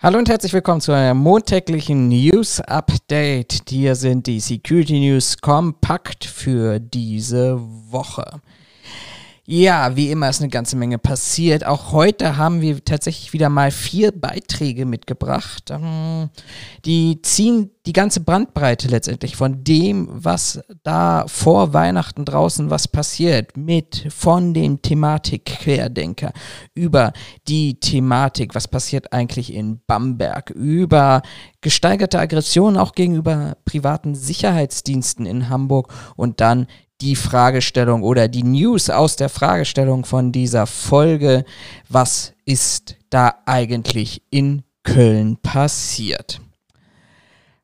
Hallo und herzlich willkommen zu einem montäglichen News Update. Hier sind die Security News kompakt für diese Woche. Ja, wie immer ist eine ganze Menge passiert. Auch heute haben wir tatsächlich wieder mal vier Beiträge mitgebracht. Ähm, die ziehen die ganze Bandbreite letztendlich von dem, was da vor Weihnachten draußen was passiert, mit von dem Thematik Querdenker über die Thematik, was passiert eigentlich in Bamberg, über gesteigerte Aggressionen auch gegenüber privaten Sicherheitsdiensten in Hamburg und dann die Fragestellung oder die News aus der Fragestellung von dieser Folge. Was ist da eigentlich in Köln passiert?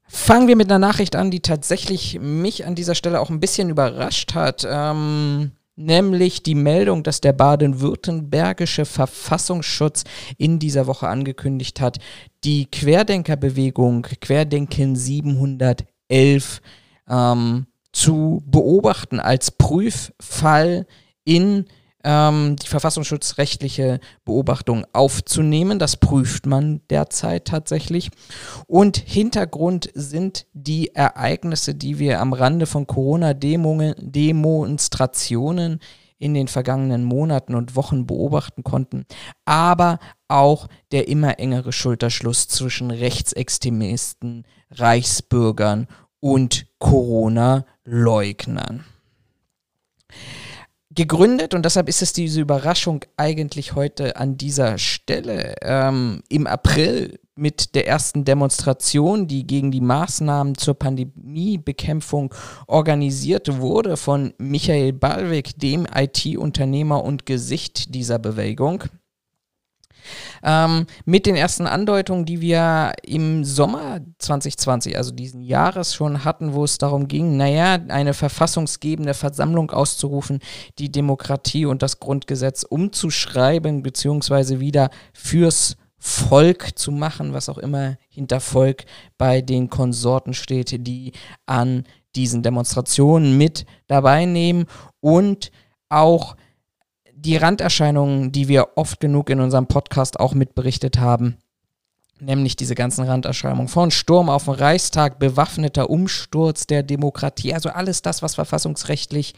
Fangen wir mit einer Nachricht an, die tatsächlich mich an dieser Stelle auch ein bisschen überrascht hat. Ähm, nämlich die Meldung, dass der baden-württembergische Verfassungsschutz in dieser Woche angekündigt hat, die Querdenkerbewegung Querdenken 711 ähm, zu beobachten als Prüffall in ähm, die verfassungsschutzrechtliche Beobachtung aufzunehmen. Das prüft man derzeit tatsächlich. Und Hintergrund sind die Ereignisse, die wir am Rande von Corona-Demonstrationen in den vergangenen Monaten und Wochen beobachten konnten, aber auch der immer engere Schulterschluss zwischen Rechtsextremisten, Reichsbürgern und Corona-Leugnern. Gegründet, und deshalb ist es diese Überraschung eigentlich heute an dieser Stelle, ähm, im April mit der ersten Demonstration, die gegen die Maßnahmen zur Pandemiebekämpfung organisiert wurde von Michael Ballweg, dem IT-Unternehmer und Gesicht dieser Bewegung. Ähm, mit den ersten Andeutungen, die wir im Sommer 2020, also diesen Jahres schon hatten, wo es darum ging, naja, eine verfassungsgebende Versammlung auszurufen, die Demokratie und das Grundgesetz umzuschreiben, beziehungsweise wieder fürs Volk zu machen, was auch immer hinter Volk bei den Konsorten steht, die an diesen Demonstrationen mit dabei nehmen und auch die Randerscheinungen, die wir oft genug in unserem Podcast auch mitberichtet haben, nämlich diese ganzen Randerscheinungen von Sturm auf den Reichstag, bewaffneter Umsturz der Demokratie, also alles das, was verfassungsrechtlich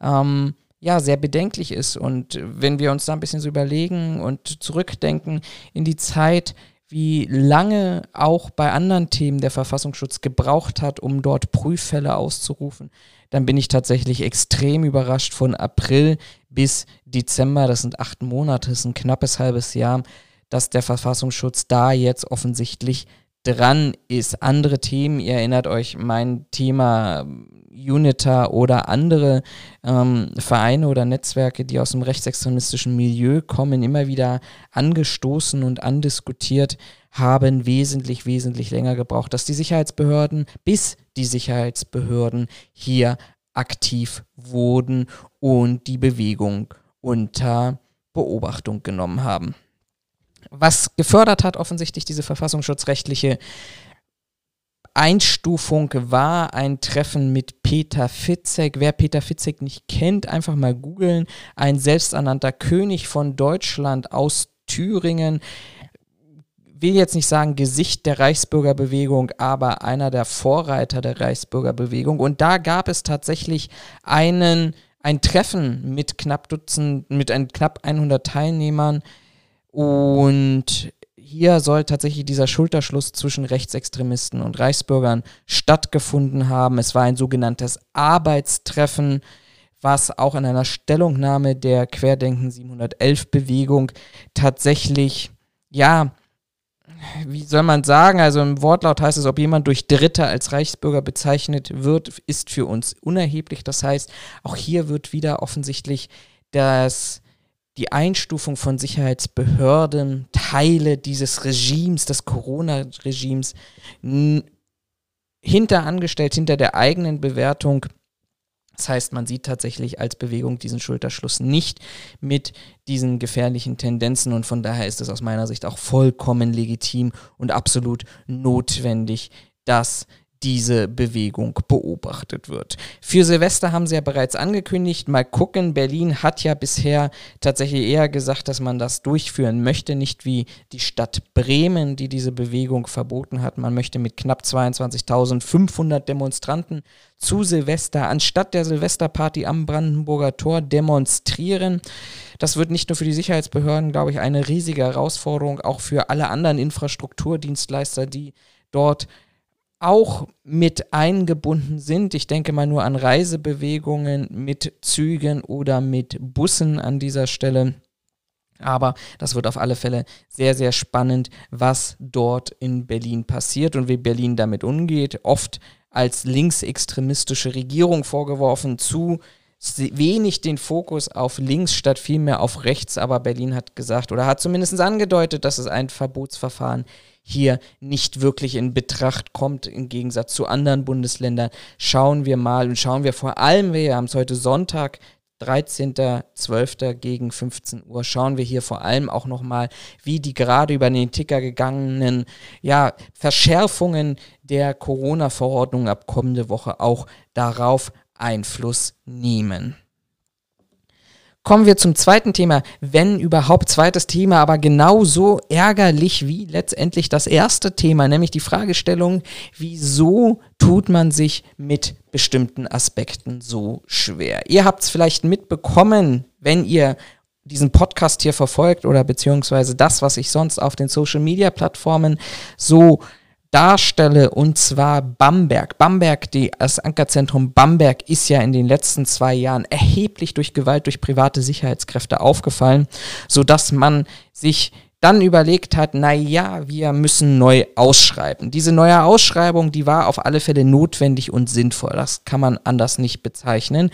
ähm, ja sehr bedenklich ist. Und wenn wir uns da ein bisschen so überlegen und zurückdenken in die Zeit, wie lange auch bei anderen Themen der Verfassungsschutz gebraucht hat, um dort Prüffälle auszurufen, dann bin ich tatsächlich extrem überrascht von April bis Dezember, das sind acht Monate, das ist ein knappes halbes Jahr, dass der Verfassungsschutz da jetzt offensichtlich dran ist. Andere Themen, ihr erinnert euch, mein Thema Unita oder andere ähm, Vereine oder Netzwerke, die aus dem rechtsextremistischen Milieu kommen, immer wieder angestoßen und andiskutiert haben, wesentlich, wesentlich länger gebraucht, dass die Sicherheitsbehörden, bis die Sicherheitsbehörden hier aktiv wurden und die Bewegung unter Beobachtung genommen haben. Was gefördert hat offensichtlich diese verfassungsschutzrechtliche Einstufung war ein Treffen mit Peter Fitzek. Wer Peter Fitzek nicht kennt, einfach mal googeln. Ein selbsternannter König von Deutschland aus Thüringen. Will jetzt nicht sagen Gesicht der Reichsbürgerbewegung, aber einer der Vorreiter der Reichsbürgerbewegung. Und da gab es tatsächlich einen, ein Treffen mit knapp Dutzend, mit ein, knapp 100 Teilnehmern. Und hier soll tatsächlich dieser Schulterschluss zwischen Rechtsextremisten und Reichsbürgern stattgefunden haben. Es war ein sogenanntes Arbeitstreffen, was auch in einer Stellungnahme der Querdenken 711 Bewegung tatsächlich, ja, wie soll man sagen, also im Wortlaut heißt es, ob jemand durch Dritte als Reichsbürger bezeichnet wird, ist für uns unerheblich. Das heißt, auch hier wird wieder offensichtlich das die Einstufung von Sicherheitsbehörden, Teile dieses Regimes, des Corona-Regimes, hinter angestellt, hinter der eigenen Bewertung. Das heißt, man sieht tatsächlich als Bewegung diesen Schulterschluss nicht mit diesen gefährlichen Tendenzen und von daher ist es aus meiner Sicht auch vollkommen legitim und absolut notwendig, dass diese Bewegung beobachtet wird. Für Silvester haben sie ja bereits angekündigt, mal gucken, Berlin hat ja bisher tatsächlich eher gesagt, dass man das durchführen möchte, nicht wie die Stadt Bremen, die diese Bewegung verboten hat. Man möchte mit knapp 22.500 Demonstranten zu Silvester anstatt der Silvesterparty am Brandenburger Tor demonstrieren. Das wird nicht nur für die Sicherheitsbehörden, glaube ich, eine riesige Herausforderung, auch für alle anderen Infrastrukturdienstleister, die dort auch mit eingebunden sind. Ich denke mal nur an Reisebewegungen mit Zügen oder mit Bussen an dieser Stelle. Aber das wird auf alle Fälle sehr, sehr spannend, was dort in Berlin passiert und wie Berlin damit umgeht. Oft als linksextremistische Regierung vorgeworfen, zu wenig den Fokus auf links statt vielmehr auf rechts. Aber Berlin hat gesagt oder hat zumindest angedeutet, dass es ein Verbotsverfahren hier nicht wirklich in Betracht kommt, im Gegensatz zu anderen Bundesländern. Schauen wir mal und schauen wir vor allem, wir haben es heute Sonntag, 13.12. gegen 15 Uhr schauen wir hier vor allem auch nochmal, wie die gerade über den Ticker gegangenen ja, Verschärfungen der Corona-Verordnung ab kommende Woche auch darauf Einfluss nehmen. Kommen wir zum zweiten Thema, wenn überhaupt zweites Thema, aber genauso ärgerlich wie letztendlich das erste Thema, nämlich die Fragestellung, wieso tut man sich mit bestimmten Aspekten so schwer? Ihr habt es vielleicht mitbekommen, wenn ihr diesen Podcast hier verfolgt oder beziehungsweise das, was ich sonst auf den Social-Media-Plattformen so darstelle, und zwar Bamberg. Bamberg, die, das Ankerzentrum Bamberg ist ja in den letzten zwei Jahren erheblich durch Gewalt durch private Sicherheitskräfte aufgefallen, sodass man sich dann überlegt hat, na ja, wir müssen neu ausschreiben. Diese neue Ausschreibung, die war auf alle Fälle notwendig und sinnvoll. Das kann man anders nicht bezeichnen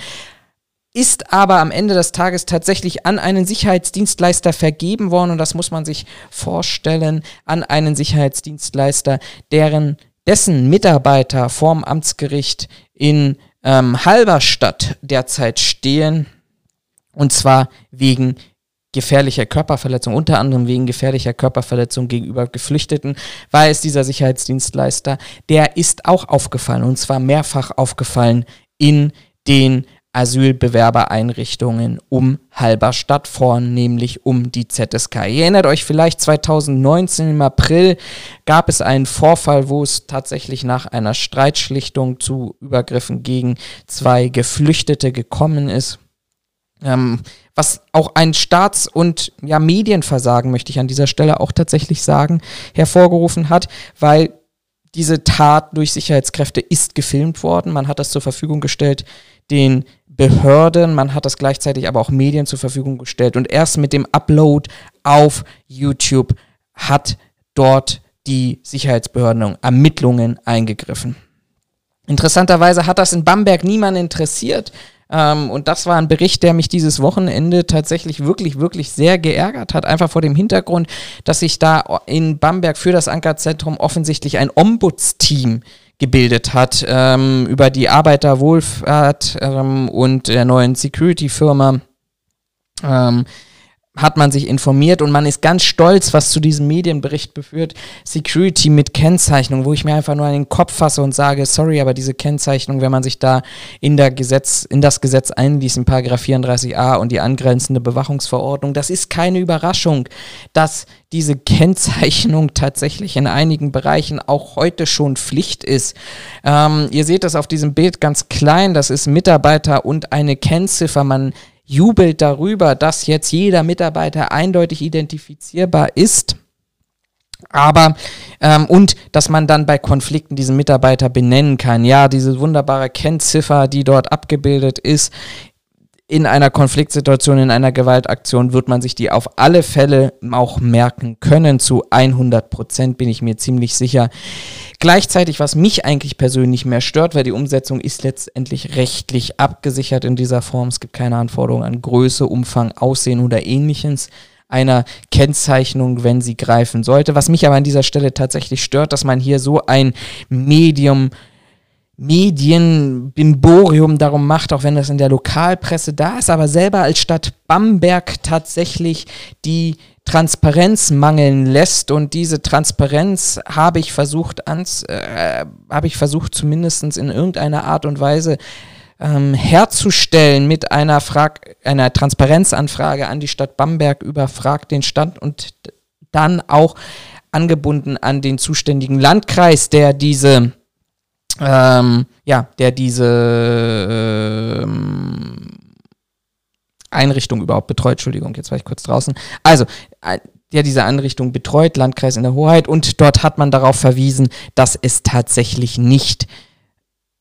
ist aber am Ende des Tages tatsächlich an einen Sicherheitsdienstleister vergeben worden. Und das muss man sich vorstellen, an einen Sicherheitsdienstleister, deren dessen Mitarbeiter vorm Amtsgericht in ähm, Halberstadt derzeit stehen. Und zwar wegen gefährlicher Körperverletzung, unter anderem wegen gefährlicher Körperverletzung gegenüber Geflüchteten, war es dieser Sicherheitsdienstleister, der ist auch aufgefallen und zwar mehrfach aufgefallen in den Asylbewerbereinrichtungen um Halberstadt, vornehmlich um die ZSK. Ihr erinnert euch vielleicht 2019 im April gab es einen Vorfall, wo es tatsächlich nach einer Streitschlichtung zu Übergriffen gegen zwei Geflüchtete gekommen ist. Ähm, was auch ein Staats- und ja, Medienversagen, möchte ich an dieser Stelle auch tatsächlich sagen, hervorgerufen hat, weil diese Tat durch Sicherheitskräfte ist gefilmt worden. Man hat das zur Verfügung gestellt den Behörden, man hat das gleichzeitig aber auch Medien zur Verfügung gestellt und erst mit dem Upload auf YouTube hat dort die Sicherheitsbehörden Ermittlungen eingegriffen. Interessanterweise hat das in Bamberg niemand interessiert. Ähm, und das war ein Bericht, der mich dieses Wochenende tatsächlich wirklich, wirklich sehr geärgert hat. Einfach vor dem Hintergrund, dass sich da in Bamberg für das Ankerzentrum offensichtlich ein Ombudsteam gebildet hat ähm, über die Arbeiterwohlfahrt ähm, und der neuen Security-Firma. Ähm, hat man sich informiert und man ist ganz stolz, was zu diesem Medienbericht beführt. Security mit Kennzeichnung, wo ich mir einfach nur an den Kopf fasse und sage, sorry, aber diese Kennzeichnung, wenn man sich da in, der Gesetz, in das Gesetz einliest, in Paragraph 34a und die angrenzende Bewachungsverordnung, das ist keine Überraschung, dass diese Kennzeichnung tatsächlich in einigen Bereichen auch heute schon Pflicht ist. Ähm, ihr seht das auf diesem Bild ganz klein, das ist Mitarbeiter und eine Kennziffer. Man jubelt darüber, dass jetzt jeder Mitarbeiter eindeutig identifizierbar ist. Aber ähm, und dass man dann bei Konflikten diesen Mitarbeiter benennen kann. Ja, diese wunderbare Kennziffer, die dort abgebildet ist, in einer Konfliktsituation, in einer Gewaltaktion wird man sich die auf alle Fälle auch merken können. Zu 100 Prozent bin ich mir ziemlich sicher. Gleichzeitig, was mich eigentlich persönlich mehr stört, weil die Umsetzung ist letztendlich rechtlich abgesichert in dieser Form. Es gibt keine Anforderungen an Größe, Umfang, Aussehen oder ähnliches einer Kennzeichnung, wenn sie greifen sollte. Was mich aber an dieser Stelle tatsächlich stört, dass man hier so ein Medium Medienbimborium darum macht, auch wenn das in der Lokalpresse da ist, aber selber als Stadt Bamberg tatsächlich die Transparenz mangeln lässt. Und diese Transparenz habe ich versucht ans, äh, habe ich versucht zumindest in irgendeiner Art und Weise ähm, herzustellen mit einer, Frag einer Transparenzanfrage an die Stadt Bamberg über Frag den Stand und dann auch angebunden an den zuständigen Landkreis, der diese ähm, ja, der diese ähm, Einrichtung überhaupt betreut. Entschuldigung, jetzt war ich kurz draußen. Also, äh, der diese Einrichtung betreut, Landkreis in der Hoheit, und dort hat man darauf verwiesen, dass es tatsächlich nicht,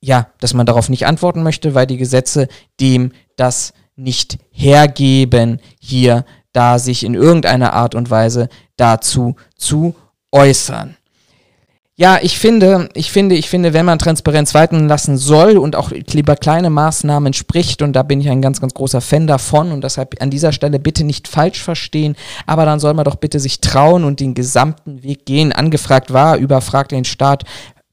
ja, dass man darauf nicht antworten möchte, weil die Gesetze dem das nicht hergeben, hier da sich in irgendeiner Art und Weise dazu zu äußern. Ja, ich finde, ich finde, ich finde, wenn man Transparenz walten lassen soll und auch lieber kleine Maßnahmen spricht, und da bin ich ein ganz, ganz großer Fan davon und deshalb an dieser Stelle bitte nicht falsch verstehen, aber dann soll man doch bitte sich trauen und den gesamten Weg gehen. Angefragt war, überfragt den Staat,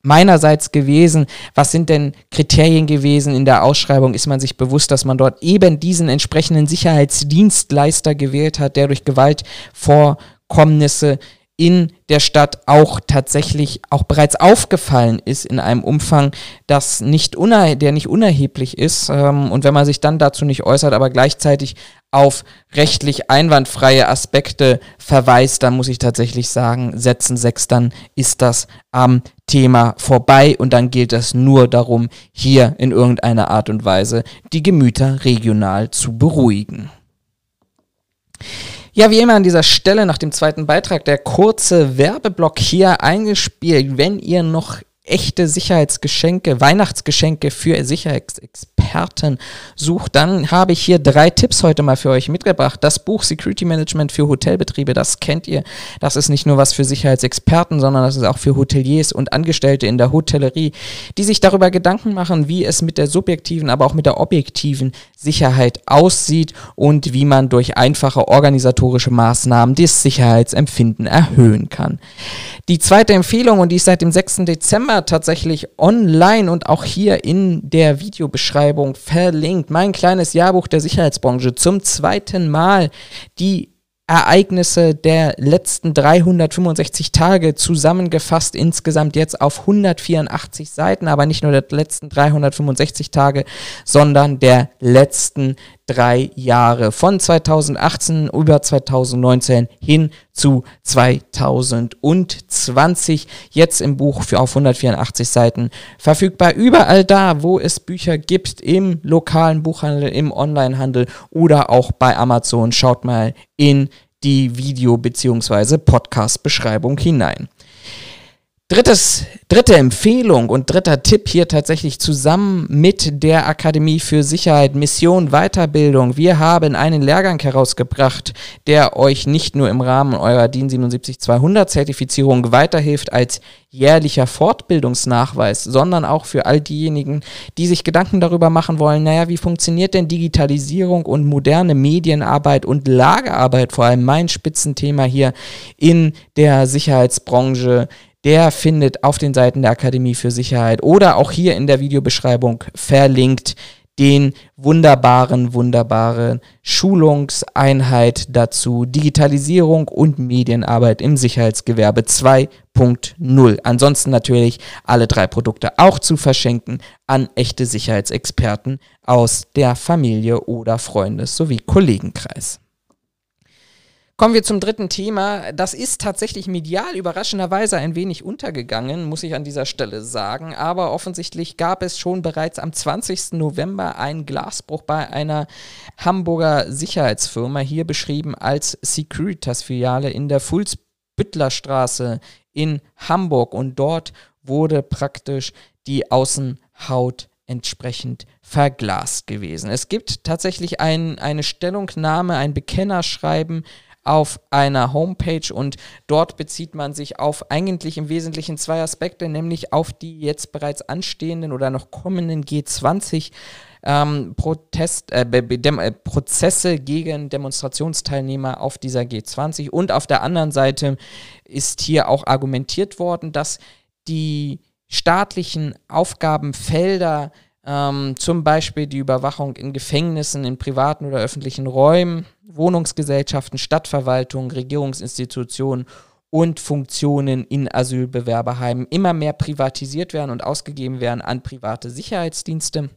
meinerseits gewesen. Was sind denn Kriterien gewesen in der Ausschreibung? Ist man sich bewusst, dass man dort eben diesen entsprechenden Sicherheitsdienstleister gewählt hat, der durch Gewaltvorkommnisse in der Stadt auch tatsächlich auch bereits aufgefallen ist in einem Umfang, das nicht der nicht unerheblich ist. Ähm, und wenn man sich dann dazu nicht äußert, aber gleichzeitig auf rechtlich einwandfreie Aspekte verweist, dann muss ich tatsächlich sagen, setzen sechs, dann ist das am Thema vorbei und dann gilt es nur darum, hier in irgendeiner Art und Weise die Gemüter regional zu beruhigen. Ja, wie immer an dieser Stelle nach dem zweiten Beitrag der kurze Werbeblock hier eingespielt. Wenn ihr noch echte Sicherheitsgeschenke, Weihnachtsgeschenke für Sicherheitsexperten sucht, dann habe ich hier drei Tipps heute mal für euch mitgebracht. Das Buch Security Management für Hotelbetriebe, das kennt ihr. Das ist nicht nur was für Sicherheitsexperten, sondern das ist auch für Hoteliers und Angestellte in der Hotellerie, die sich darüber Gedanken machen, wie es mit der subjektiven, aber auch mit der objektiven Sicherheit aussieht und wie man durch einfache organisatorische Maßnahmen das Sicherheitsempfinden erhöhen kann. Die zweite Empfehlung, und die ist seit dem 6. Dezember tatsächlich online und auch hier in der Videobeschreibung verlinkt, mein kleines Jahrbuch der Sicherheitsbranche. Zum zweiten Mal die Ereignisse der letzten 365 Tage zusammengefasst, insgesamt jetzt auf 184 Seiten, aber nicht nur der letzten 365 Tage, sondern der letzten drei Jahre von 2018 über 2019 hin zu 2020. Jetzt im Buch für auf 184 Seiten verfügbar überall da, wo es Bücher gibt, im lokalen Buchhandel, im Onlinehandel oder auch bei Amazon. Schaut mal in die Video- bzw. Podcast-Beschreibung hinein. Drittes, dritte Empfehlung und dritter Tipp hier tatsächlich zusammen mit der Akademie für Sicherheit, Mission, Weiterbildung. Wir haben einen Lehrgang herausgebracht, der euch nicht nur im Rahmen eurer DIN 77200 Zertifizierung weiterhilft als jährlicher Fortbildungsnachweis, sondern auch für all diejenigen, die sich Gedanken darüber machen wollen, naja, wie funktioniert denn Digitalisierung und moderne Medienarbeit und Lagerarbeit, vor allem mein Spitzenthema hier in der Sicherheitsbranche der findet auf den Seiten der Akademie für Sicherheit oder auch hier in der Videobeschreibung verlinkt den wunderbaren, wunderbaren Schulungseinheit dazu Digitalisierung und Medienarbeit im Sicherheitsgewerbe 2.0. Ansonsten natürlich alle drei Produkte auch zu verschenken an echte Sicherheitsexperten aus der Familie oder Freundes- sowie Kollegenkreis. Kommen wir zum dritten Thema. Das ist tatsächlich medial überraschenderweise ein wenig untergegangen, muss ich an dieser Stelle sagen. Aber offensichtlich gab es schon bereits am 20. November einen Glasbruch bei einer Hamburger Sicherheitsfirma, hier beschrieben als Securitas-Filiale in der Fulzbüttlerstraße in Hamburg. Und dort wurde praktisch die Außenhaut entsprechend verglast gewesen. Es gibt tatsächlich ein, eine Stellungnahme, ein Bekennerschreiben auf einer Homepage und dort bezieht man sich auf eigentlich im Wesentlichen zwei Aspekte, nämlich auf die jetzt bereits anstehenden oder noch kommenden G20 ähm, Protest, äh, äh, Prozesse gegen Demonstrationsteilnehmer auf dieser G20 und auf der anderen Seite ist hier auch argumentiert worden, dass die staatlichen Aufgabenfelder ähm, zum Beispiel die Überwachung in Gefängnissen, in privaten oder öffentlichen Räumen, Wohnungsgesellschaften, Stadtverwaltungen, Regierungsinstitutionen und Funktionen in Asylbewerberheimen immer mehr privatisiert werden und ausgegeben werden an private Sicherheitsdienste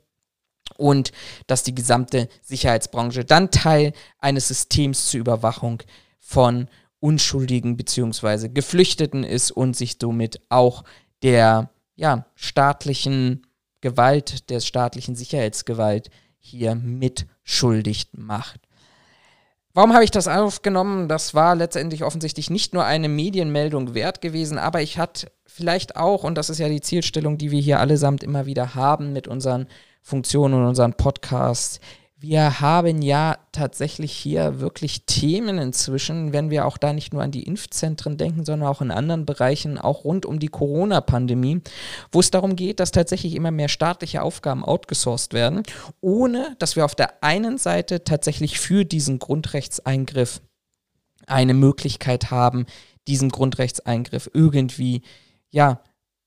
und dass die gesamte Sicherheitsbranche dann Teil eines Systems zur Überwachung von Unschuldigen bzw. Geflüchteten ist und sich somit auch der ja, staatlichen Gewalt, der staatlichen Sicherheitsgewalt hier mitschuldig macht. Warum habe ich das aufgenommen? Das war letztendlich offensichtlich nicht nur eine Medienmeldung wert gewesen, aber ich hatte vielleicht auch, und das ist ja die Zielstellung, die wir hier allesamt immer wieder haben mit unseren Funktionen und unseren Podcasts, wir haben ja tatsächlich hier wirklich Themen inzwischen, wenn wir auch da nicht nur an die Impfzentren denken, sondern auch in anderen Bereichen, auch rund um die Corona-Pandemie, wo es darum geht, dass tatsächlich immer mehr staatliche Aufgaben outgesourced werden, ohne dass wir auf der einen Seite tatsächlich für diesen Grundrechtseingriff eine Möglichkeit haben, diesen Grundrechtseingriff irgendwie ja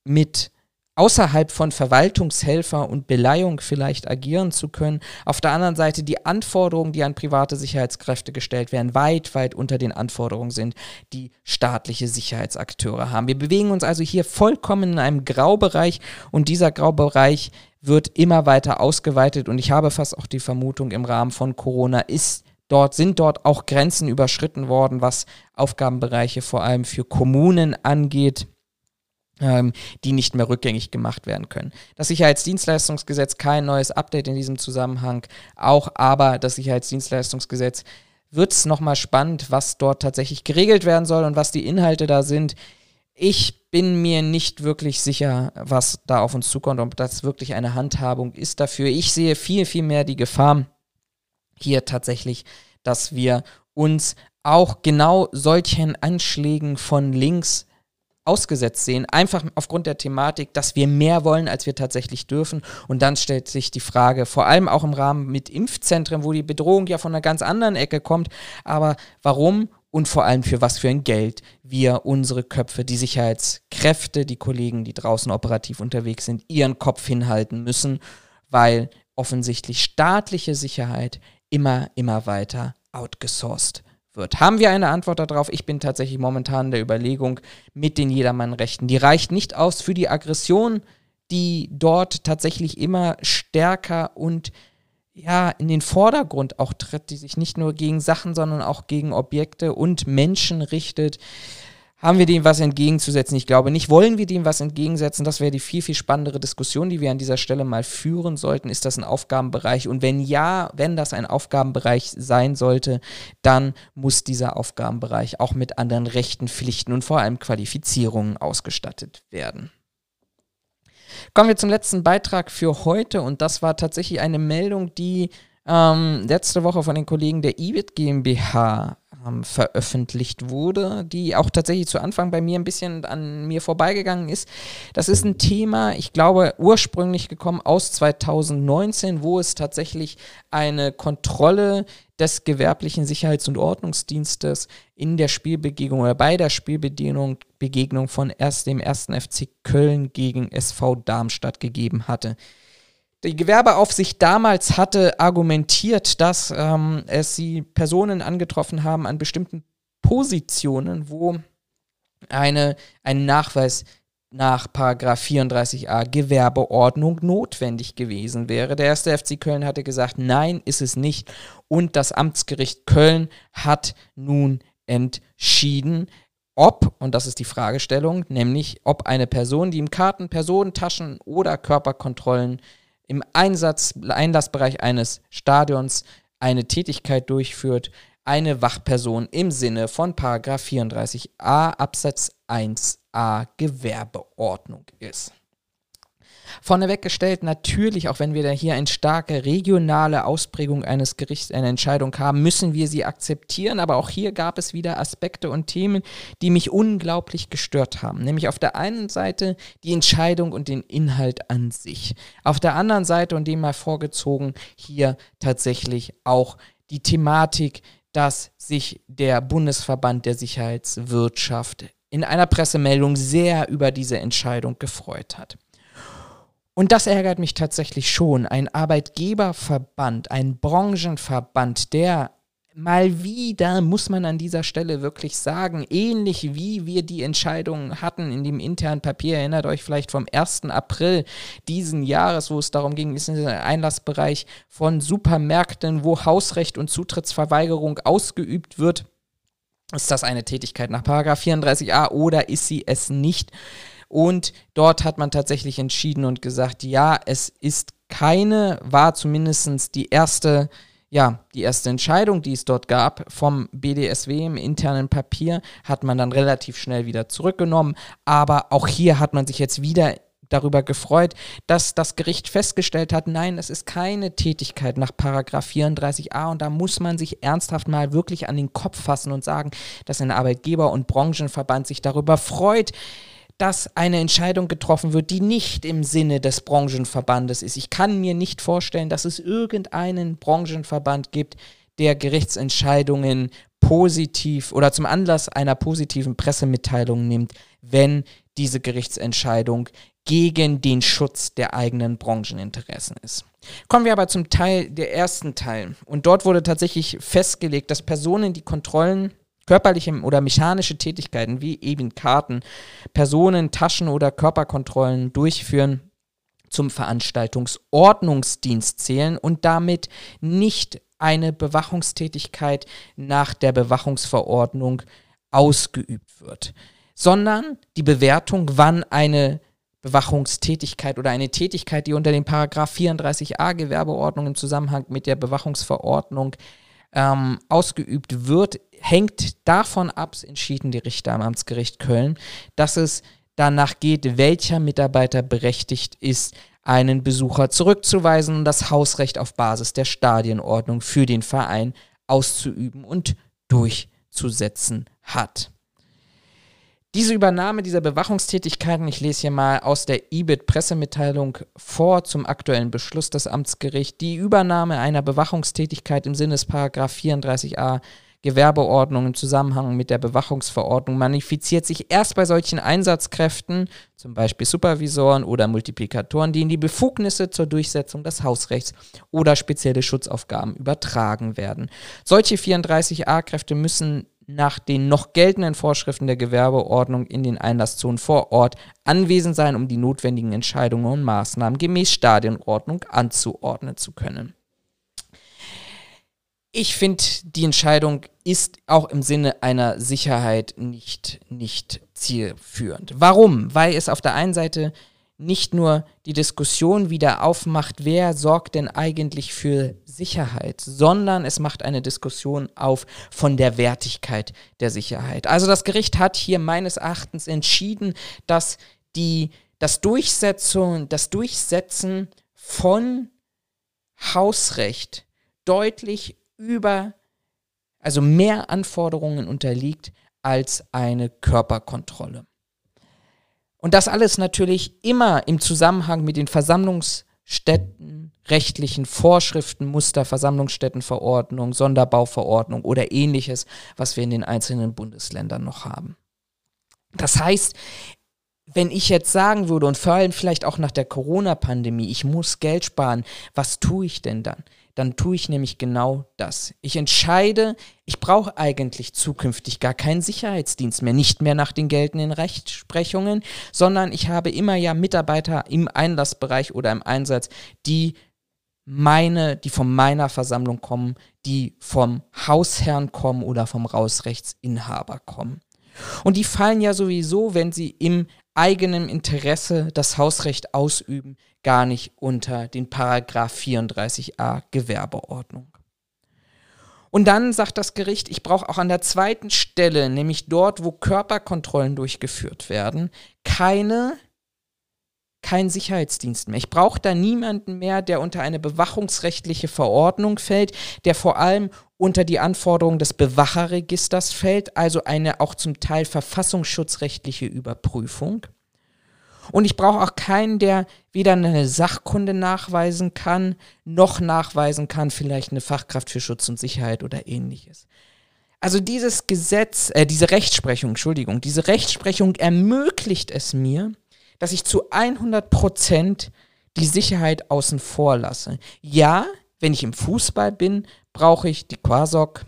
mit außerhalb von Verwaltungshelfer und Beleihung vielleicht agieren zu können. Auf der anderen Seite die Anforderungen, die an private Sicherheitskräfte gestellt werden, weit, weit unter den Anforderungen sind, die staatliche Sicherheitsakteure haben. Wir bewegen uns also hier vollkommen in einem Graubereich und dieser Graubereich wird immer weiter ausgeweitet und ich habe fast auch die Vermutung, im Rahmen von Corona ist dort, sind dort auch Grenzen überschritten worden, was Aufgabenbereiche vor allem für Kommunen angeht die nicht mehr rückgängig gemacht werden können. Das Sicherheitsdienstleistungsgesetz, kein neues Update in diesem Zusammenhang, auch aber das Sicherheitsdienstleistungsgesetz wird es nochmal spannend, was dort tatsächlich geregelt werden soll und was die Inhalte da sind. Ich bin mir nicht wirklich sicher, was da auf uns zukommt, ob das wirklich eine Handhabung ist dafür. Ich sehe viel, viel mehr die Gefahr hier tatsächlich, dass wir uns auch genau solchen Anschlägen von links ausgesetzt sehen, einfach aufgrund der Thematik, dass wir mehr wollen, als wir tatsächlich dürfen. Und dann stellt sich die Frage, vor allem auch im Rahmen mit Impfzentren, wo die Bedrohung ja von einer ganz anderen Ecke kommt, aber warum und vor allem für was für ein Geld wir unsere Köpfe, die Sicherheitskräfte, die Kollegen, die draußen operativ unterwegs sind, ihren Kopf hinhalten müssen, weil offensichtlich staatliche Sicherheit immer, immer weiter outgesourced wird. Haben wir eine Antwort darauf? Ich bin tatsächlich momentan der Überlegung mit den Jedermannrechten. Die reicht nicht aus für die Aggression, die dort tatsächlich immer stärker und ja, in den Vordergrund auch tritt, die sich nicht nur gegen Sachen, sondern auch gegen Objekte und Menschen richtet. Haben wir dem was entgegenzusetzen? Ich glaube nicht. Wollen wir dem was entgegensetzen? Das wäre die viel, viel spannendere Diskussion, die wir an dieser Stelle mal führen sollten. Ist das ein Aufgabenbereich? Und wenn ja, wenn das ein Aufgabenbereich sein sollte, dann muss dieser Aufgabenbereich auch mit anderen Rechten, Pflichten und vor allem Qualifizierungen ausgestattet werden. Kommen wir zum letzten Beitrag für heute und das war tatsächlich eine Meldung, die ähm, letzte Woche von den Kollegen der IBIT GmbH ähm, veröffentlicht wurde, die auch tatsächlich zu Anfang bei mir ein bisschen an mir vorbeigegangen ist. Das ist ein Thema, ich glaube, ursprünglich gekommen aus 2019, wo es tatsächlich eine Kontrolle des gewerblichen Sicherheits- und Ordnungsdienstes in der Spielbegegnung oder bei der Spielbegegnung Begegnung von erst dem ersten FC Köln gegen SV Darmstadt gegeben hatte. Die Gewerbeaufsicht damals hatte argumentiert, dass ähm, es sie Personen angetroffen haben an bestimmten Positionen, wo eine, ein Nachweis nach 34a Gewerbeordnung notwendig gewesen wäre. Der erste FC Köln hatte gesagt, nein, ist es nicht. Und das Amtsgericht Köln hat nun entschieden, ob, und das ist die Fragestellung, nämlich ob eine Person, die im Karten-, Personentaschen- oder Körperkontrollen im Einsatz, Einlassbereich eines Stadions eine Tätigkeit durchführt, eine Wachperson im Sinne von 34a Absatz 1a Gewerbeordnung ist. Vorneweg gestellt, natürlich, auch wenn wir da hier eine starke regionale Ausprägung eines Gerichts, einer Entscheidung haben, müssen wir sie akzeptieren. Aber auch hier gab es wieder Aspekte und Themen, die mich unglaublich gestört haben. Nämlich auf der einen Seite die Entscheidung und den Inhalt an sich. Auf der anderen Seite, und dem mal vorgezogen, hier tatsächlich auch die Thematik, dass sich der Bundesverband der Sicherheitswirtschaft in einer Pressemeldung sehr über diese Entscheidung gefreut hat. Und das ärgert mich tatsächlich schon. Ein Arbeitgeberverband, ein Branchenverband, der mal wieder muss man an dieser Stelle wirklich sagen, ähnlich wie wir die Entscheidungen hatten in dem internen Papier, erinnert euch vielleicht vom 1. April diesen Jahres, wo es darum ging, ist der Einlassbereich von Supermärkten, wo Hausrecht und Zutrittsverweigerung ausgeübt wird. Ist das eine Tätigkeit nach 34a oder ist sie es nicht? Und dort hat man tatsächlich entschieden und gesagt, ja, es ist keine, war zumindest die erste ja, die erste Entscheidung, die es dort gab vom BDSW im internen Papier, hat man dann relativ schnell wieder zurückgenommen. Aber auch hier hat man sich jetzt wieder darüber gefreut, dass das Gericht festgestellt hat, nein, es ist keine Tätigkeit nach Paragraph 34a und da muss man sich ernsthaft mal wirklich an den Kopf fassen und sagen, dass ein Arbeitgeber- und Branchenverband sich darüber freut, dass eine Entscheidung getroffen wird, die nicht im Sinne des Branchenverbandes ist. Ich kann mir nicht vorstellen, dass es irgendeinen Branchenverband gibt, der Gerichtsentscheidungen positiv oder zum Anlass einer positiven Pressemitteilung nimmt, wenn diese Gerichtsentscheidung gegen den Schutz der eigenen Brancheninteressen ist. Kommen wir aber zum Teil, der ersten Teil. Und dort wurde tatsächlich festgelegt, dass Personen, die Kontrollen körperliche oder mechanische Tätigkeiten wie eben Karten, Personen, Taschen oder Körperkontrollen durchführen, zum Veranstaltungsordnungsdienst zählen und damit nicht eine Bewachungstätigkeit nach der Bewachungsverordnung ausgeübt wird, sondern die Bewertung, wann eine Bewachungstätigkeit oder eine Tätigkeit, die unter dem Paragraph 34a Gewerbeordnung im Zusammenhang mit der Bewachungsverordnung ähm, ausgeübt wird, hängt davon ab, entschieden die Richter am Amtsgericht Köln, dass es danach geht, welcher Mitarbeiter berechtigt ist, einen Besucher zurückzuweisen und das Hausrecht auf Basis der Stadienordnung für den Verein auszuüben und durchzusetzen hat. Diese Übernahme dieser Bewachungstätigkeiten, ich lese hier mal aus der IBIT-Pressemitteilung vor zum aktuellen Beschluss des Amtsgerichts, die Übernahme einer Bewachungstätigkeit im Sinne des 34a Gewerbeordnung im Zusammenhang mit der Bewachungsverordnung manifestiert sich erst bei solchen Einsatzkräften, zum Beispiel Supervisoren oder Multiplikatoren, denen die Befugnisse zur Durchsetzung des Hausrechts oder spezielle Schutzaufgaben übertragen werden. Solche 34a-Kräfte müssen nach den noch geltenden Vorschriften der Gewerbeordnung in den Einlasszonen vor Ort anwesend sein, um die notwendigen Entscheidungen und Maßnahmen gemäß Stadienordnung anzuordnen zu können. Ich finde, die Entscheidung ist auch im Sinne einer Sicherheit nicht, nicht zielführend. Warum? Weil es auf der einen Seite nicht nur die Diskussion wieder aufmacht, wer sorgt denn eigentlich für Sicherheit, sondern es macht eine Diskussion auf von der Wertigkeit der Sicherheit. Also das Gericht hat hier meines Erachtens entschieden, dass die, das, Durchsetzung, das Durchsetzen von Hausrecht deutlich über, also mehr Anforderungen unterliegt als eine Körperkontrolle. Und das alles natürlich immer im Zusammenhang mit den Versammlungsstätten, rechtlichen Vorschriften, Muster, Versammlungsstättenverordnung, Sonderbauverordnung oder ähnliches, was wir in den einzelnen Bundesländern noch haben. Das heißt, wenn ich jetzt sagen würde, und vor allem vielleicht auch nach der Corona-Pandemie, ich muss Geld sparen, was tue ich denn dann? Dann tue ich nämlich genau das. Ich entscheide, ich brauche eigentlich zukünftig gar keinen Sicherheitsdienst mehr, nicht mehr nach den geltenden Rechtsprechungen, sondern ich habe immer ja Mitarbeiter im Einlassbereich oder im Einsatz, die meine, die von meiner Versammlung kommen, die vom Hausherrn kommen oder vom Rausrechtsinhaber kommen. Und die fallen ja sowieso, wenn sie im eigenen Interesse das Hausrecht ausüben, gar nicht unter den Paragraph 34a Gewerbeordnung. Und dann sagt das Gericht, ich brauche auch an der zweiten Stelle, nämlich dort, wo Körperkontrollen durchgeführt werden, keine kein Sicherheitsdienst mehr. Ich brauche da niemanden mehr, der unter eine bewachungsrechtliche Verordnung fällt, der vor allem unter die Anforderungen des Bewacherregisters fällt, also eine auch zum Teil verfassungsschutzrechtliche Überprüfung. Und ich brauche auch keinen, der weder eine Sachkunde nachweisen kann, noch nachweisen kann, vielleicht eine Fachkraft für Schutz und Sicherheit oder ähnliches. Also dieses Gesetz, äh, diese Rechtsprechung, Entschuldigung, diese Rechtsprechung ermöglicht es mir, dass ich zu 100 Prozent die Sicherheit außen vor lasse. Ja, wenn ich im Fußball bin, brauche ich die Quasok,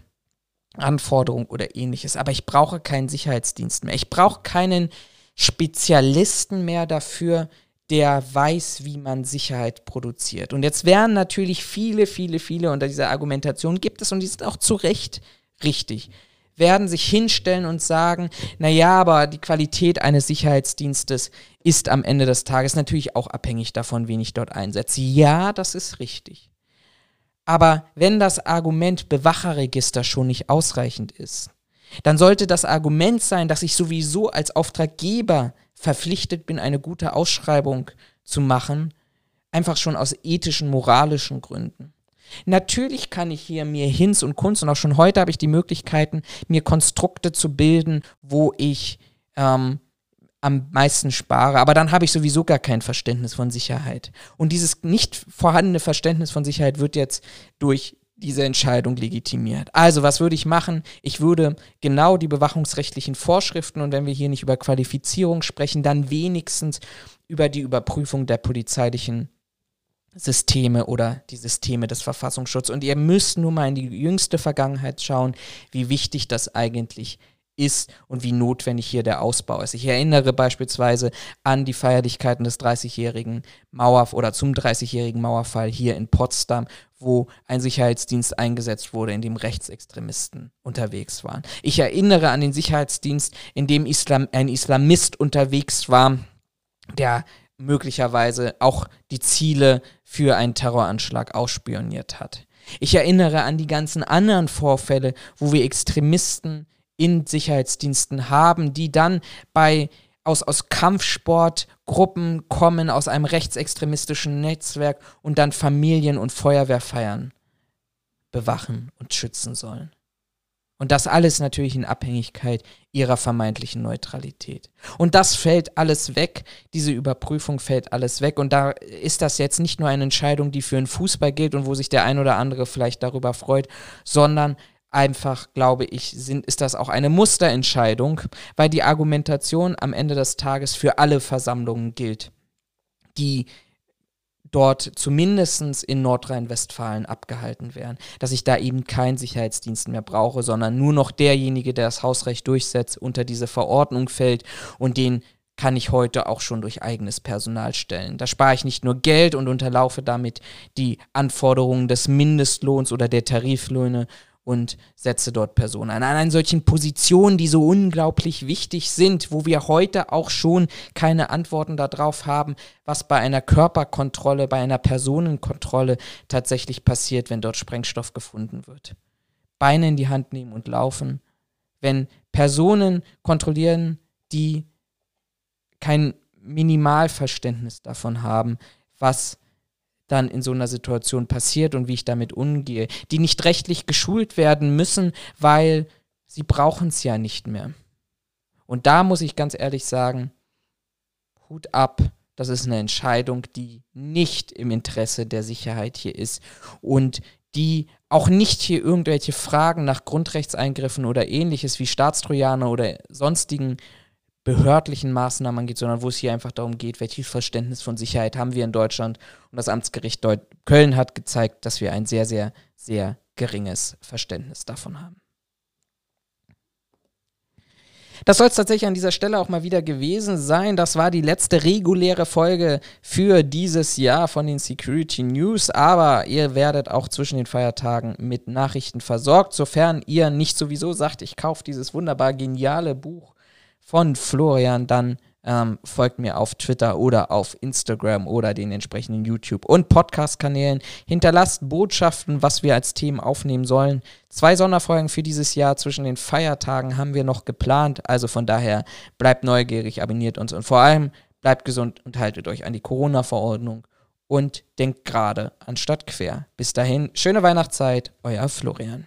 Anforderung oder ähnliches. Aber ich brauche keinen Sicherheitsdienst mehr. Ich brauche keinen Spezialisten mehr dafür, der weiß, wie man Sicherheit produziert. Und jetzt werden natürlich viele, viele, viele unter dieser Argumentation gibt es, und die sind auch zu Recht richtig, werden sich hinstellen und sagen, naja, aber die Qualität eines Sicherheitsdienstes ist am Ende des Tages natürlich auch abhängig davon, wen ich dort einsetze. Ja, das ist richtig. Aber wenn das Argument Bewacherregister schon nicht ausreichend ist, dann sollte das Argument sein, dass ich sowieso als Auftraggeber verpflichtet bin, eine gute Ausschreibung zu machen, einfach schon aus ethischen, moralischen Gründen. Natürlich kann ich hier mir Hinz und Kunst und auch schon heute habe ich die Möglichkeiten, mir Konstrukte zu bilden, wo ich ähm, am meisten spare, aber dann habe ich sowieso gar kein Verständnis von Sicherheit. Und dieses nicht vorhandene Verständnis von Sicherheit wird jetzt durch diese Entscheidung legitimiert. Also, was würde ich machen? Ich würde genau die bewachungsrechtlichen Vorschriften und wenn wir hier nicht über Qualifizierung sprechen, dann wenigstens über die Überprüfung der polizeilichen Systeme oder die Systeme des Verfassungsschutzes. Und ihr müsst nur mal in die jüngste Vergangenheit schauen, wie wichtig das eigentlich ist und wie notwendig hier der Ausbau ist. Ich erinnere beispielsweise an die Feierlichkeiten des 30-jährigen Mauer oder zum 30-jährigen Mauerfall hier in Potsdam, wo ein Sicherheitsdienst eingesetzt wurde, in dem Rechtsextremisten unterwegs waren. Ich erinnere an den Sicherheitsdienst, in dem Islam, ein Islamist unterwegs war, der möglicherweise auch die Ziele für einen Terroranschlag ausspioniert hat. Ich erinnere an die ganzen anderen Vorfälle, wo wir Extremisten in Sicherheitsdiensten haben, die dann bei aus, aus Kampfsportgruppen kommen, aus einem rechtsextremistischen Netzwerk und dann Familien und Feuerwehrfeiern bewachen und schützen sollen. Und das alles natürlich in Abhängigkeit ihrer vermeintlichen Neutralität. Und das fällt alles weg, diese Überprüfung fällt alles weg. Und da ist das jetzt nicht nur eine Entscheidung, die für den Fußball gilt und wo sich der ein oder andere vielleicht darüber freut, sondern einfach, glaube ich, sind, ist das auch eine Musterentscheidung, weil die Argumentation am Ende des Tages für alle Versammlungen gilt, die dort zumindest in Nordrhein-Westfalen abgehalten werden, dass ich da eben keinen Sicherheitsdienst mehr brauche, sondern nur noch derjenige, der das Hausrecht durchsetzt, unter diese Verordnung fällt und den kann ich heute auch schon durch eigenes Personal stellen. Da spare ich nicht nur Geld und unterlaufe damit die Anforderungen des Mindestlohns oder der Tariflöhne und setze dort Personen ein. An solchen Positionen, die so unglaublich wichtig sind, wo wir heute auch schon keine Antworten darauf haben, was bei einer Körperkontrolle, bei einer Personenkontrolle tatsächlich passiert, wenn dort Sprengstoff gefunden wird. Beine in die Hand nehmen und laufen. Wenn Personen kontrollieren, die kein Minimalverständnis davon haben, was dann in so einer Situation passiert und wie ich damit umgehe, die nicht rechtlich geschult werden müssen, weil sie brauchen es ja nicht mehr. Und da muss ich ganz ehrlich sagen, Hut ab, das ist eine Entscheidung, die nicht im Interesse der Sicherheit hier ist und die auch nicht hier irgendwelche Fragen nach Grundrechtseingriffen oder ähnliches wie Staatstrojaner oder sonstigen behördlichen Maßnahmen angeht, sondern wo es hier einfach darum geht, welches Verständnis von Sicherheit haben wir in Deutschland. Und das Amtsgericht Deut Köln hat gezeigt, dass wir ein sehr, sehr, sehr geringes Verständnis davon haben. Das soll es tatsächlich an dieser Stelle auch mal wieder gewesen sein. Das war die letzte reguläre Folge für dieses Jahr von den Security News. Aber ihr werdet auch zwischen den Feiertagen mit Nachrichten versorgt, sofern ihr nicht sowieso sagt, ich kaufe dieses wunderbar geniale Buch von Florian, dann ähm, folgt mir auf Twitter oder auf Instagram oder den entsprechenden YouTube- und Podcast-Kanälen. Hinterlasst Botschaften, was wir als Themen aufnehmen sollen. Zwei Sonderfolgen für dieses Jahr zwischen den Feiertagen haben wir noch geplant. Also von daher bleibt neugierig, abonniert uns und vor allem bleibt gesund und haltet euch an die Corona-Verordnung und denkt gerade anstatt quer. Bis dahin, schöne Weihnachtszeit, euer Florian.